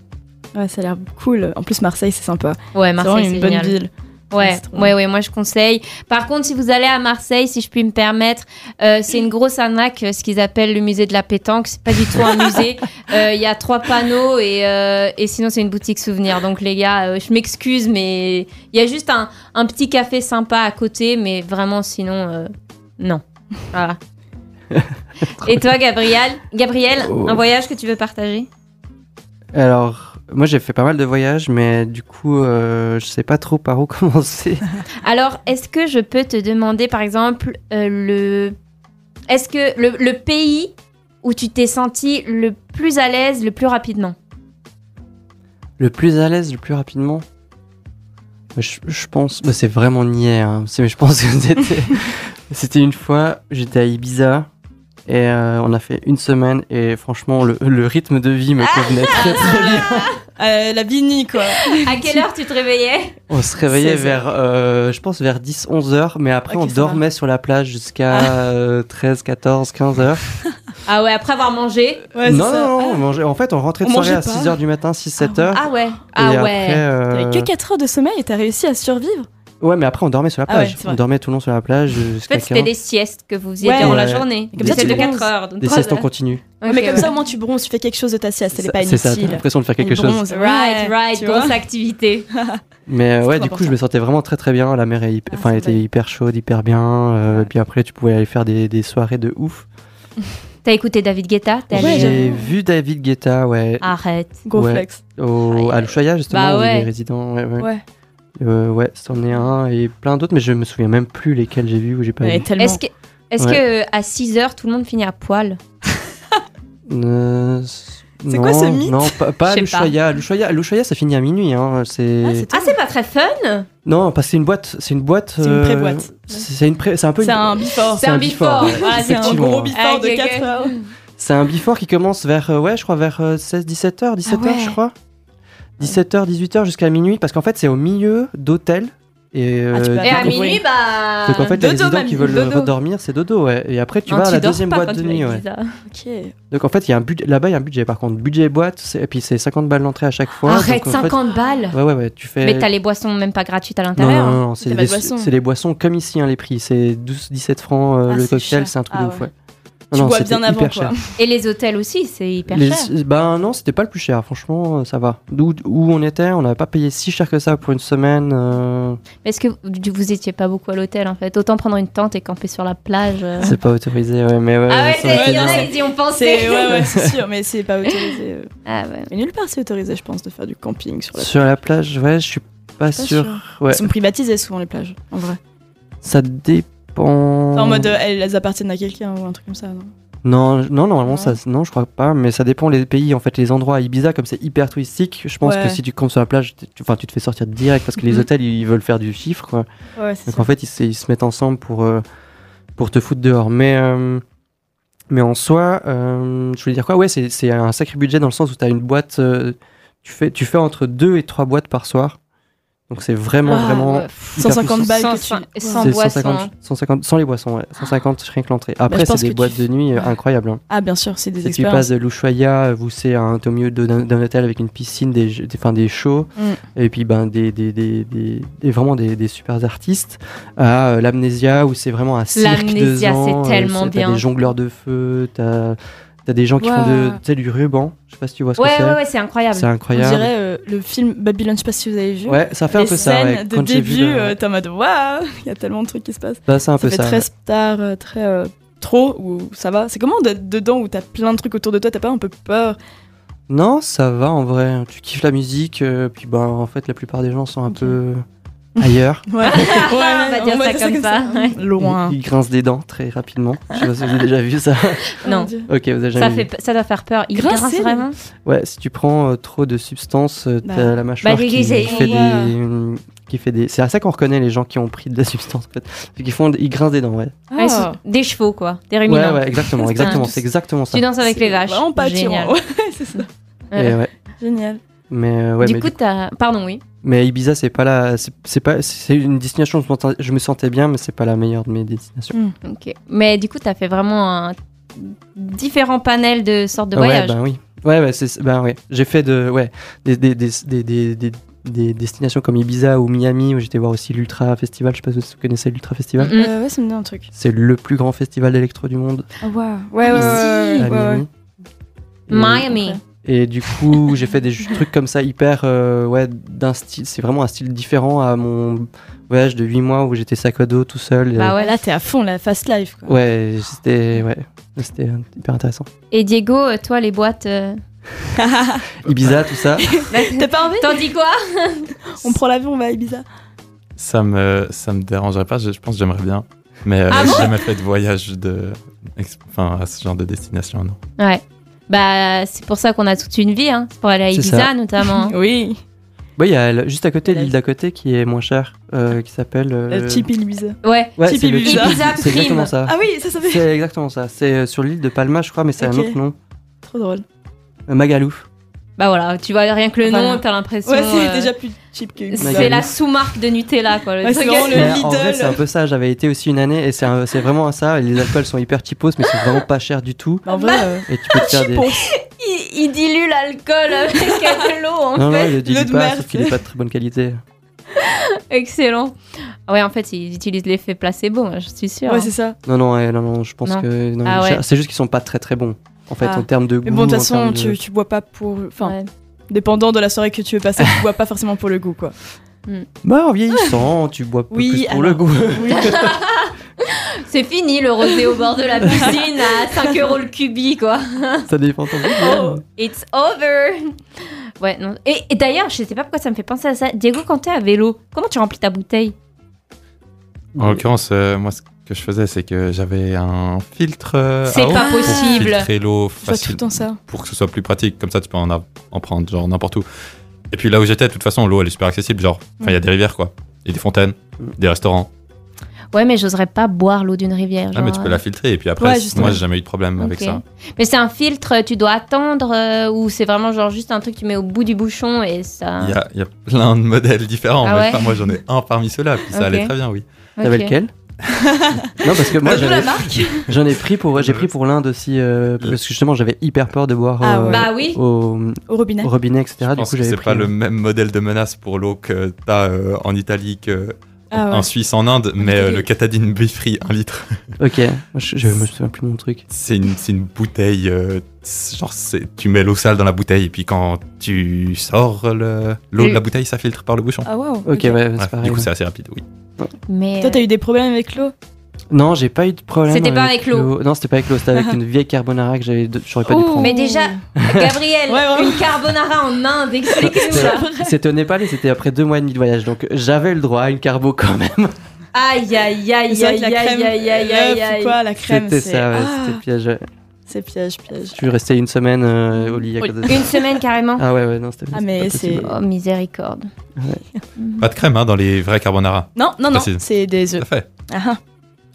Ouais, ça a l'air cool. En plus, Marseille, c'est sympa. ouais Marseille c'est une bonne génial. ville. Ouais, ouais, ouais, moi je conseille. Par contre, si vous allez à Marseille, si je puis me permettre, euh, c'est une grosse arnaque, euh, ce qu'ils appellent le musée de la pétanque. C'est pas du tout un musée. Euh, Il y a trois panneaux et, euh, et sinon c'est une boutique souvenir. Donc les gars, euh, je m'excuse, mais il y a juste un, un petit café sympa à côté, mais vraiment sinon, euh, non. Voilà. et toi, Gabriel, Gabriel, Oh. un voyage que tu veux partager? Alors, moi j'ai fait pas mal de voyages, mais du coup, euh, je sais pas trop par où commencer. Alors, est-ce que je peux te demander, par exemple, euh, le... Est-ce que le, le pays où tu t'es senti le plus à l'aise le plus rapidement? Le plus à l'aise, le plus rapidement? Bah, je, je pense, bah, c'est vraiment niais. Hein. Je pense que c'était, c'était une fois, j'étais à Ibiza et euh, on a fait une semaine et franchement le, le rythme de vie me convenait très très bien. Euh, la Bini, quoi. À quelle heure tu te réveillais? On se réveillait 16 vers, euh, je pense vers 10-11 heures, mais après on dormait sur la plage jusqu'à euh, 13, 14, 15 heures. Ah ouais, après avoir mangé? Ouais, non, ça. non, non, on mangeait- en fait on rentrait de On soirée à mangeait pas. 6 heures du matin, 6-7 heures. Ah ouais et Ah après, ouais euh, T'avais que 4 heures de sommeil et t'as réussi à survivre? Ouais, mais après on dormait sur la Ah ouais, plage. c'est on vrai. dormait tout le long sur la plage En jusqu'à fait, c'était 15. des siestes que vous faisiez Ouais. durant la Ouais. journée. Comme Des ça, siestes tu de 4 bronzes. heures. donc Des trois siestes en heures. continu. Ouais, mais Ok, comme ouais. ça, au moins, tu bronzes, tu fais quelque chose de ta sieste. Elle est pas C'est ça, t'as inutile. l'impression de faire quelque chose. Right, right, tu grosse vois. activité. Mais euh, ouais, trop du coup, je important. me sentais vraiment très très bien. La mer est hyper- Ah, enfin, c'est était hyper chaude, hyper bien. euh, Puis après, tu pouvais aller faire des, des soirées de ouf. T'as écouté David Guetta? T'es Ouais, J'ai j'avoue. vu David Guetta, ouais, Arrête. Gros Ouais. flex. au, à l'Ushuaïa justement, Bah où il ouais. est résident. Ouais, ouais. Ouais. Euh, ouais, c'en est un et plein d'autres, mais je me souviens même plus lesquels j'ai vu ou j'ai pas Ouais, vu. tellement. Est-ce que, est-ce Ouais. que à 6 heures, tout le monde finit à poil Euh, C'est quoi non, ce mythe Non, pas, pas l'Ushuaïa. L'Ushuaïa, l'Ushuaïa, ça finit à minuit. Hein. C'est... Ah, c'est Ah, pas très fun non, parce que c'est une boîte. C'est une boîte. C'est une euh, pré-boîte. C'est c'est une pré- c'est un peu. C'est une- un before. C'est un before. C'est un gros before de Ah, ok, 4 ok. heures. C'est un before qui commence vers, euh, ouais, je crois vers 16-17h, 17h, ouais. je crois. 17h, 18h jusqu'à minuit, parce qu'en fait, c'est au milieu d'hôtels. Et, Ah, tu peux euh, Et à minuit, bah. donc en fait, les résidents qui veulent dodo. redormir, c'est dodo, ouais. Et après, tu Non, vas à la deuxième boîte de nuit, ouais. Donc en fait, il y a un budget, là-bas, il y a un budget par contre. Budget boîte, et puis c'est 50 balles l'entrée à chaque fois. Arrête, donc, en fait- 50 balles Ouais, ouais, ouais, tu fais. Mais t'as les boissons même pas gratuites à Non, l'intérieur. non, non, des, de boisson. c'est des boissons comme ici, hein, les prix. C'est 12-17 francs euh, Ah, le cocktail, c'est un truc Ah de ouf, ouais. Tu Non, bois bien avant, hyper quoi. cher. Et les hôtels aussi, c'est hyper Les- cher. Ben non, c'était pas le plus cher, franchement, euh, ça va. D'où où on était, on n'avait pas payé si cher que ça pour une semaine. euh, Mais Est-ce que vous, vous étiez pas beaucoup à l'hôtel en fait? Autant prendre une tente et camper sur la plage. euh. C'est pas autorisé, ouais, mais ouais. Ah ouais, il y en bien. a, ils y ont pensé. C'est ouais, ouais, c'est sûr, mais c'est pas autorisé. euh. Ah ouais. Mais nulle part c'est autorisé, je pense, de faire du camping sur la Sur la plage, ouais, je suis pas, Pas sûr. sûr. Ouais. Ils sont privatisés souvent les plages, en vrai. Ça dépend. Enfin, en mode, euh, elles appartiennent à quelqu'un ou un truc comme ça. Non Non, non, normalement, Non. ça, non, je crois pas, mais ça dépend les pays. En fait, les endroits à Ibiza, comme c'est hyper touristique, je pense Ouais. que si tu comptes sur la plage, tu, enfin, tu te fais sortir direct parce que les Mhm. hôtels, ils veulent faire du chiffre, quoi. ouais, Donc en fait, ils, se- ils se mettent ensemble pour, euh, pour te foutre dehors. Mais, euh, mais en soi, euh, je voulais dire quoi? Ouais, c'est c'est un sacré budget dans le sens où tu as une boîte. tu, fais, tu fais entre deux et trois boîtes par soir. Donc c'est vraiment, Ah, vraiment. ouais. hyper 150 puissant. balles Sans- que tu... sans- Ouais. sans C'est boisson. 150, 150 sans les boissons, ouais. 150 rien que l'entrée. Après, je pense c'est des boîtes tu- de nuit euh, Ouais. incroyables. hein. Ah, bien sûr, c'est des Si tu passes de l'Ushuaïa, où c'est un- au milieu d'un d'un hôtel avec une piscine, des, jeux- des, shows, Mm. et puis ben, des, des, des, des- des- vraiment des, des super artistes, à euh, l'Amnésia, où c'est vraiment un cirque de L'Amnésia, c'est euh, tellement T'as bien. des jongleurs de feu, t'as as des gens qui font de, tu sais, du ruban, je sais pas si tu vois ce Ouais, que c'est. ouais, ouais, c'est incroyable. C'est On incroyable. dirait euh, le film Babylon, je sais pas si vous avez vu. Ouais, ça fait les un peu ça. ouais. de Quand j'ai vu début, le- euh, t'es en mode waouh, il y a tellement de trucs qui se passent. Bah, c'est un ça peu fait ça. très ouais. star, euh, très euh, trop, ou ça va. C'est comment d'être dedans où t'as plein de trucs autour de toi, t'as pas un peu peur? Non, ça va en vrai. Tu kiffes la musique, euh, puis ben en fait la plupart des gens sont un peu ailleurs. Ouais. on va dire ça comme ça. ouais. Loin. Il, il grince des dents très rapidement. Je sais pas si vous avez déjà vu ça. Non. Ok, vous avez Ça, jamais fait, vu. ça doit faire peur. Il grince vraiment Ouais, si tu prends euh, trop de substances, euh, t'as Bah. la mâchoire Bah, qui, fait Ouais. des, qui fait des. C'est à ça qu'on reconnaît les gens qui ont pris de la substance en fait. Qu'ils font, ils grincent des dents, ouais. Ouais, Ah. c'est Des chevaux, quoi. Des Ouais, ruminants. ouais, exactement, exactement. C'est exactement ça. Tu danses avec les vaches. Vraiment pas Génial. Ouais, c'est ça. Ouais. Génial. Mais ouais, du coup, t'as. Pardon, oui. Mais Ibiza, c'est pas la, c'est pas, c'est une destination. Je, m'entendais- je me sentais bien, mais c'est pas la meilleure de mes destinations. Ok. Mais du coup, t'as fait vraiment un différents panels de sortes de ouais, voyages. ben oui. Ouais, ouais, c'est, ben ouais. J'ai fait de, ouais, des, des, des, des, des, des- des destinations comme Ibiza ou Miami où j'étais voir aussi l'Ultra Festival. Je sais pas si vous connaissez l'Ultra Festival. Mm. Euh, ouais, ça me dit un truc. C'est le plus grand festival d'électro du monde Ah, waouh. Ouais, ouais, ouais. Ouais, ouais, ouais. Miami. Et- du coup, j'ai fait des trucs comme ça hyper, euh, ouais, d'un style. C'est vraiment un style différent à mon voyage de 8 mois où j'étais sac à dos tout seul. Bah ouais. Là, t'es à fond, la fast life. Quoi. Ouais, c'était, ouais, c'était hyper intéressant. Et Diego, euh, toi, les boîtes. euh, Ibiza, tout ça. T'as pas envie T'en dis quoi On prend l'avion, on va à Ibiza. Ça me, ça me dérangerait pas, je, je pense que j'aimerais bien. Mais euh, Ah j'ai bon jamais fait de voyage de, enfin, à ce genre de destination, non. Ouais. Bah, c'est pour ça qu'on a toute une vie, hein. C'est pour aller à Ibiza, notamment. Oui. Ouais, il y a juste à côté l'île d'à côté qui est moins chère, euh, qui s'appelle. euh, Le Ibiza. Ouais. Ouais, le Ibiza. C'est exactement ça. Ah oui, ça, ça fait C'est exactement ça. C'est euh, sur l'île de Palma, je crois, mais c'est un autre nom. trop drôle. Euh, Magalouf. Bah voilà, tu vois rien que le nom, t'as l'impression. Ouais, c'est euh, déjà plus C'est la sous-marque de Nutella, quoi. Le Ouais, c'est truc- vraiment le Mais en vrai, c'est un peu ça. J'avais été aussi une année et c'est un- c'est vraiment ça. Les alcools sont hyper cheapos, mais c'est vraiment pas cher du tout. Bah, en vrai, Et tu peux te faire des. il, il dilue l'alcool avec de l'eau, en Non, non, fait. il le dilue pas, sauf qu'il est pas de très bonne qualité. Excellent. Ouais, en fait, ils utilisent l'effet placebo, moi, je suis sûre. Ouais, c'est ça. Non, non, ouais, non, non, je pense Non. que. non, Ah ouais. C'est juste qu'ils sont pas très très bons. En fait, Ah. en termes de goût. Mais bon, de toute façon, de- tu, tu bois pas pour. Enfin, Ouais. Dépendant de la soirée que tu veux passer, tu bois pas forcément pour le goût, quoi. Bah, en vieillissant, tu bois Oui, plus pour alors- le goût. C'est fini le rosé au bord de la piscine à 5 euros le cubi, quoi. ça dépend ton goût. It's over. Ouais, non. Et, et d'ailleurs, je sais pas pourquoi ça me fait penser à ça. Diego, quand t'es à vélo, comment tu remplis ta bouteille? En l'occurrence, euh, moi, que je faisais, c'est que j'avais un filtre euh, C'est à eau pas pour possible. filtrer l'eau Je vois tout facile, le temps ça. pour que ce soit plus pratique. Comme ça, tu peux en, a- en prendre genre n'importe où. Et puis là où j'étais, de toute façon, l'eau, elle est super accessible. Genre, enfin, il y a des rivières, quoi. Il y a des fontaines, Mm. des restaurants. Ouais, mais j'oserais pas boire l'eau d'une rivière. Ah, mais genre, tu peux euh, la filtrer. Et puis après, Ouais, justement. moi, j'ai jamais eu de problème avec ok. ça. Mais c'est un filtre, tu dois attendre euh, ou c'est vraiment genre juste un truc que tu mets au bout du bouchon et ça. Il y a, il y a plein de modèles différents. Ah mais ouais enfin, moi, j'en ai un parmi ceux-là. Puis Ok. ça allait très bien, oui. T'avais Ok. lequel? Non, parce que moi, j'en ai, pris pour, j'ai pris pour l'Inde aussi, euh, parce que justement, j'avais hyper peur de boire Ah euh. Bah oui. au, Au robinet. au robinet, etc. Je du pense coup, que j'avais c'est pas le même modèle de menace pour l'eau que t'as euh, en Italie que Ah ouais. en Suisse en Inde, mais euh, le Catadine Be Free 1 litre, Ok, je, je me souviens plus de mon truc. c'est une, c'est une bouteille, euh, genre tu mets l'eau sale dans la bouteille et puis quand tu sors le- l'eau de la bouteille, ça filtre par le bouchon. Ah waouh. Ok, ouais, c'est pareil. du coup, ouais. c'est assez rapide, oui. Mais. Toi, t'as eu des problèmes avec l'eau? Non, j'ai pas eu de problème. C'était pas avec l'eau. Non, c'était pas avec l'eau, c'était avec une vieille carbonara que j'avais, de- j'aurais pas dû Oh. prendre. Mais déjà, Gabriel, Ouais, une carbonara en Inde, explique-nous ça. C'était- au Népal et c'était après deux mois et demi de voyage, donc j'avais le droit à une carbo quand même. Aïe, aïe, aïe, aïe, aïe, aïe, aïe, euh, aïe, c'est aïe. quoi, la crème C'était ça, ouais, Ah, c'était piège. C'est piège, piège. Suis resté une semaine euh, au lit à Oui. cause de ça. Une semaine carrément. Ah ouais, ouais, non, c'était Ah, mais c'est-. Oh, miséricorde. Pas de crème hein, dans les vrais carbonara. Non, non, non, c'est des Tout œufs. à fait. Ah,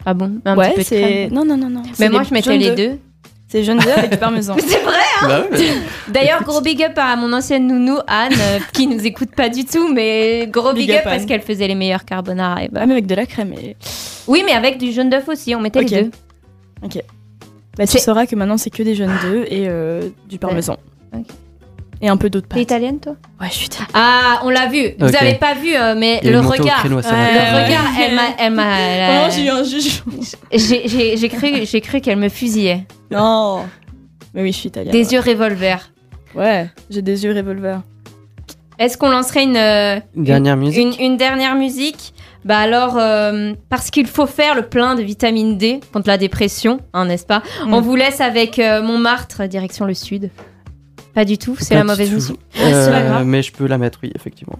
Ah bon Un ouais, c'est. Non, non, non, non. Mais moi, je mettais les deux. C'est jaune d'œuf avec du parmesan. C'est vrai Bah ouais, mais- D'ailleurs, gros big up à mon ancienne nounou Anne, euh, qui nous écoute pas du tout, mais gros big, Big up, up, parce qu'elle faisait les meilleurs carbonara. Et bah. Ah, mais avec de la crème. Et... Oui, mais avec du jaune d'œuf aussi, on mettait Ok. les deux. Bah, tu sauras que maintenant, c'est que des jaunes d'œufs et euh, du parmesan. Ok. Et un peu d'eau de T'es italienne, toi? Ouais, je suis italienne. Ah, on l'a vu. Vous Ok. avez pas vu, euh, mais Il y a le une montée au regard. créneau le. Ouais, regard, elle m'a. Elle m'a elle- j'ai eu un jugement. j'ai, j'ai- j'ai cru, j'ai cru qu'elle me fusillait. Non. Mais oui, je suis italienne. Des ouais. yeux revolver. Ouais, j'ai des yeux revolver. Est-ce qu'on lancerait une, euh, Une dernière musique? une, une dernière musique? Bah alors, euh, parce qu'il faut faire le plein de vitamine D contre la dépression, hein, n'est-ce pas Mm. On vous laisse avec euh, Montmartre, direction le sud. Pas du tout, c'est la mauvaise musique. Euh, mais je peux la mettre, oui, effectivement.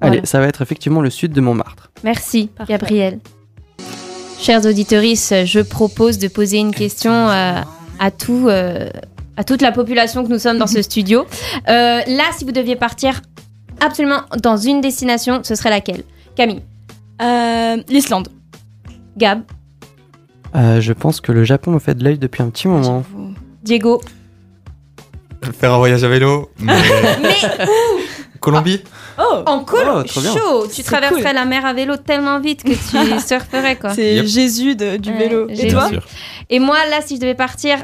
Allez, Voilà. ça va être effectivement le sud de Montmartre. Merci, Parfait. Gabriel. Chers auditeurs, je propose de poser une question euh, à, tout, euh, à toute la population que nous sommes dans ce studio. Euh, là, si vous deviez partir absolument dans une destination, ce serait laquelle? Camille, Euh, L'Islande. Gab, Euh, je pense que le Japon me fait de l'œil depuis un petit moment. J'avoue. Diego. Faire un voyage à vélo. mais- Mais Colombie Oh en colo, Oh, chaud Tu traverserais cool. la mer à vélo tellement vite que tu surferais, quoi. C'est Yep. Jésus de- du Ouais, vélo. Jésus. Et toi. Et moi, là, si je devais partir,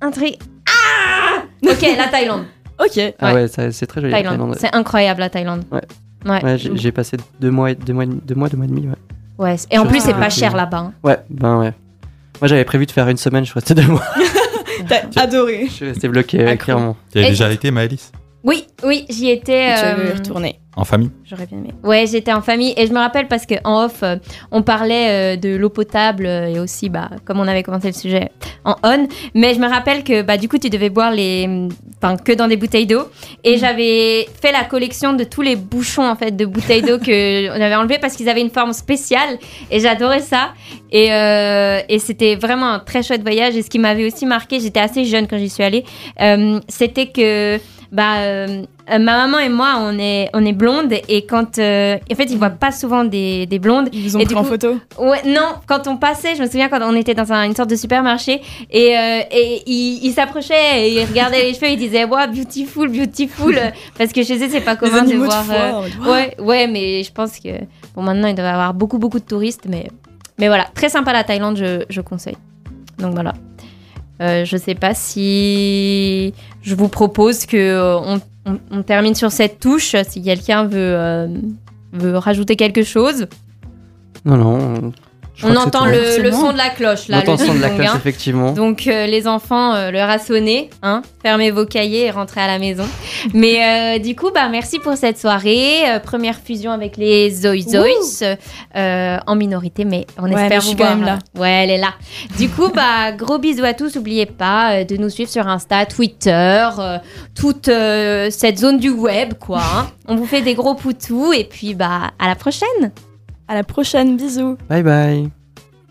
un truc... Ah Ok, la Thaïlande. Ok. Ah Ouais. c'est très joli. la Thaïlande. Thaïlande. C'est incroyable, la Thaïlande. Ouais. Ouais. Ouais, j'ai passé deux mois, et- deux mois, et demi- deux mois, deux mois et demi. Ouais, Ouais, Et en Je plus, c'est pas. pas cher là-bas. hein. ouais ben ouais. Moi j'avais prévu de faire une semaine, je suis resté deux mois. T'as adoré. Je suis resté bloqué, Accro. clairement. Tu y as Et- déjà été, Maëlys? Oui, oui, j'y étais. Et tu euh, veux y retourner. En famille J'aurais bien aimé. Ouais, j'étais en famille et je me rappelle parce qu'en off, euh, on parlait euh, de l'eau potable euh, et aussi, bah, comme on avait commencé le sujet en on. Mais je me rappelle que bah, du coup, tu devais boire les, enfin, que dans des bouteilles d'eau. Et j'avais fait la collection de tous les bouchons en fait de bouteilles d'eau que on avait enlevés parce qu'ils avaient une forme spéciale et j'adorais ça. Et, euh, et c'était vraiment un très chouette voyage. Et ce qui m'avait aussi marqué, j'étais assez jeune quand j'y suis allée, euh, c'était que bah, euh, ma maman et moi, on est, on est blondes et quand. euh, en fait, ils voient pas souvent des, des blondes. Ils vous ont Et pris du en coup- photo Ouais, non, quand on passait, je me souviens quand on était dans un- une sorte de supermarché et, euh, et ils s'approchaient et ils regardaient les cheveux, ils disaient Wow, beautiful, beautiful. Parce que chez eux, c'est pas commun de de voir. mode, Waouh. Ouais, ouais, mais je pense que bon, maintenant il doit y avoir beaucoup, beaucoup de touristes, mais, mais voilà, très sympa la Thaïlande, je, je conseille. Donc voilà. Euh, je sais pas si je vous propose que euh, on, on- on termine sur cette touche. Si quelqu'un veut, euh, veut rajouter quelque chose, Non, non. On entend le, son de la cloche On là. entend le son de la cloche, hein. effectivement. Donc euh, les enfants, euh, l'heure a sonné, hein, fermez vos cahiers et rentrez à la maison. Mais euh, du coup, bah, merci pour cette soirée. Euh, première fusion avec les Zoï Zoïs, euh, en minorité, mais on Ouais, mais espère je vous suis quand même là. euh, Ouais, elle est là. Du coup, bah, gros bisous à tous. N'oubliez pas de nous suivre sur Insta, Twitter, euh, toute euh, cette zone du web, quoi. hein. On vous fait des gros poutous et puis bah, à la prochaine. À la prochaine, bisous. Bye bye.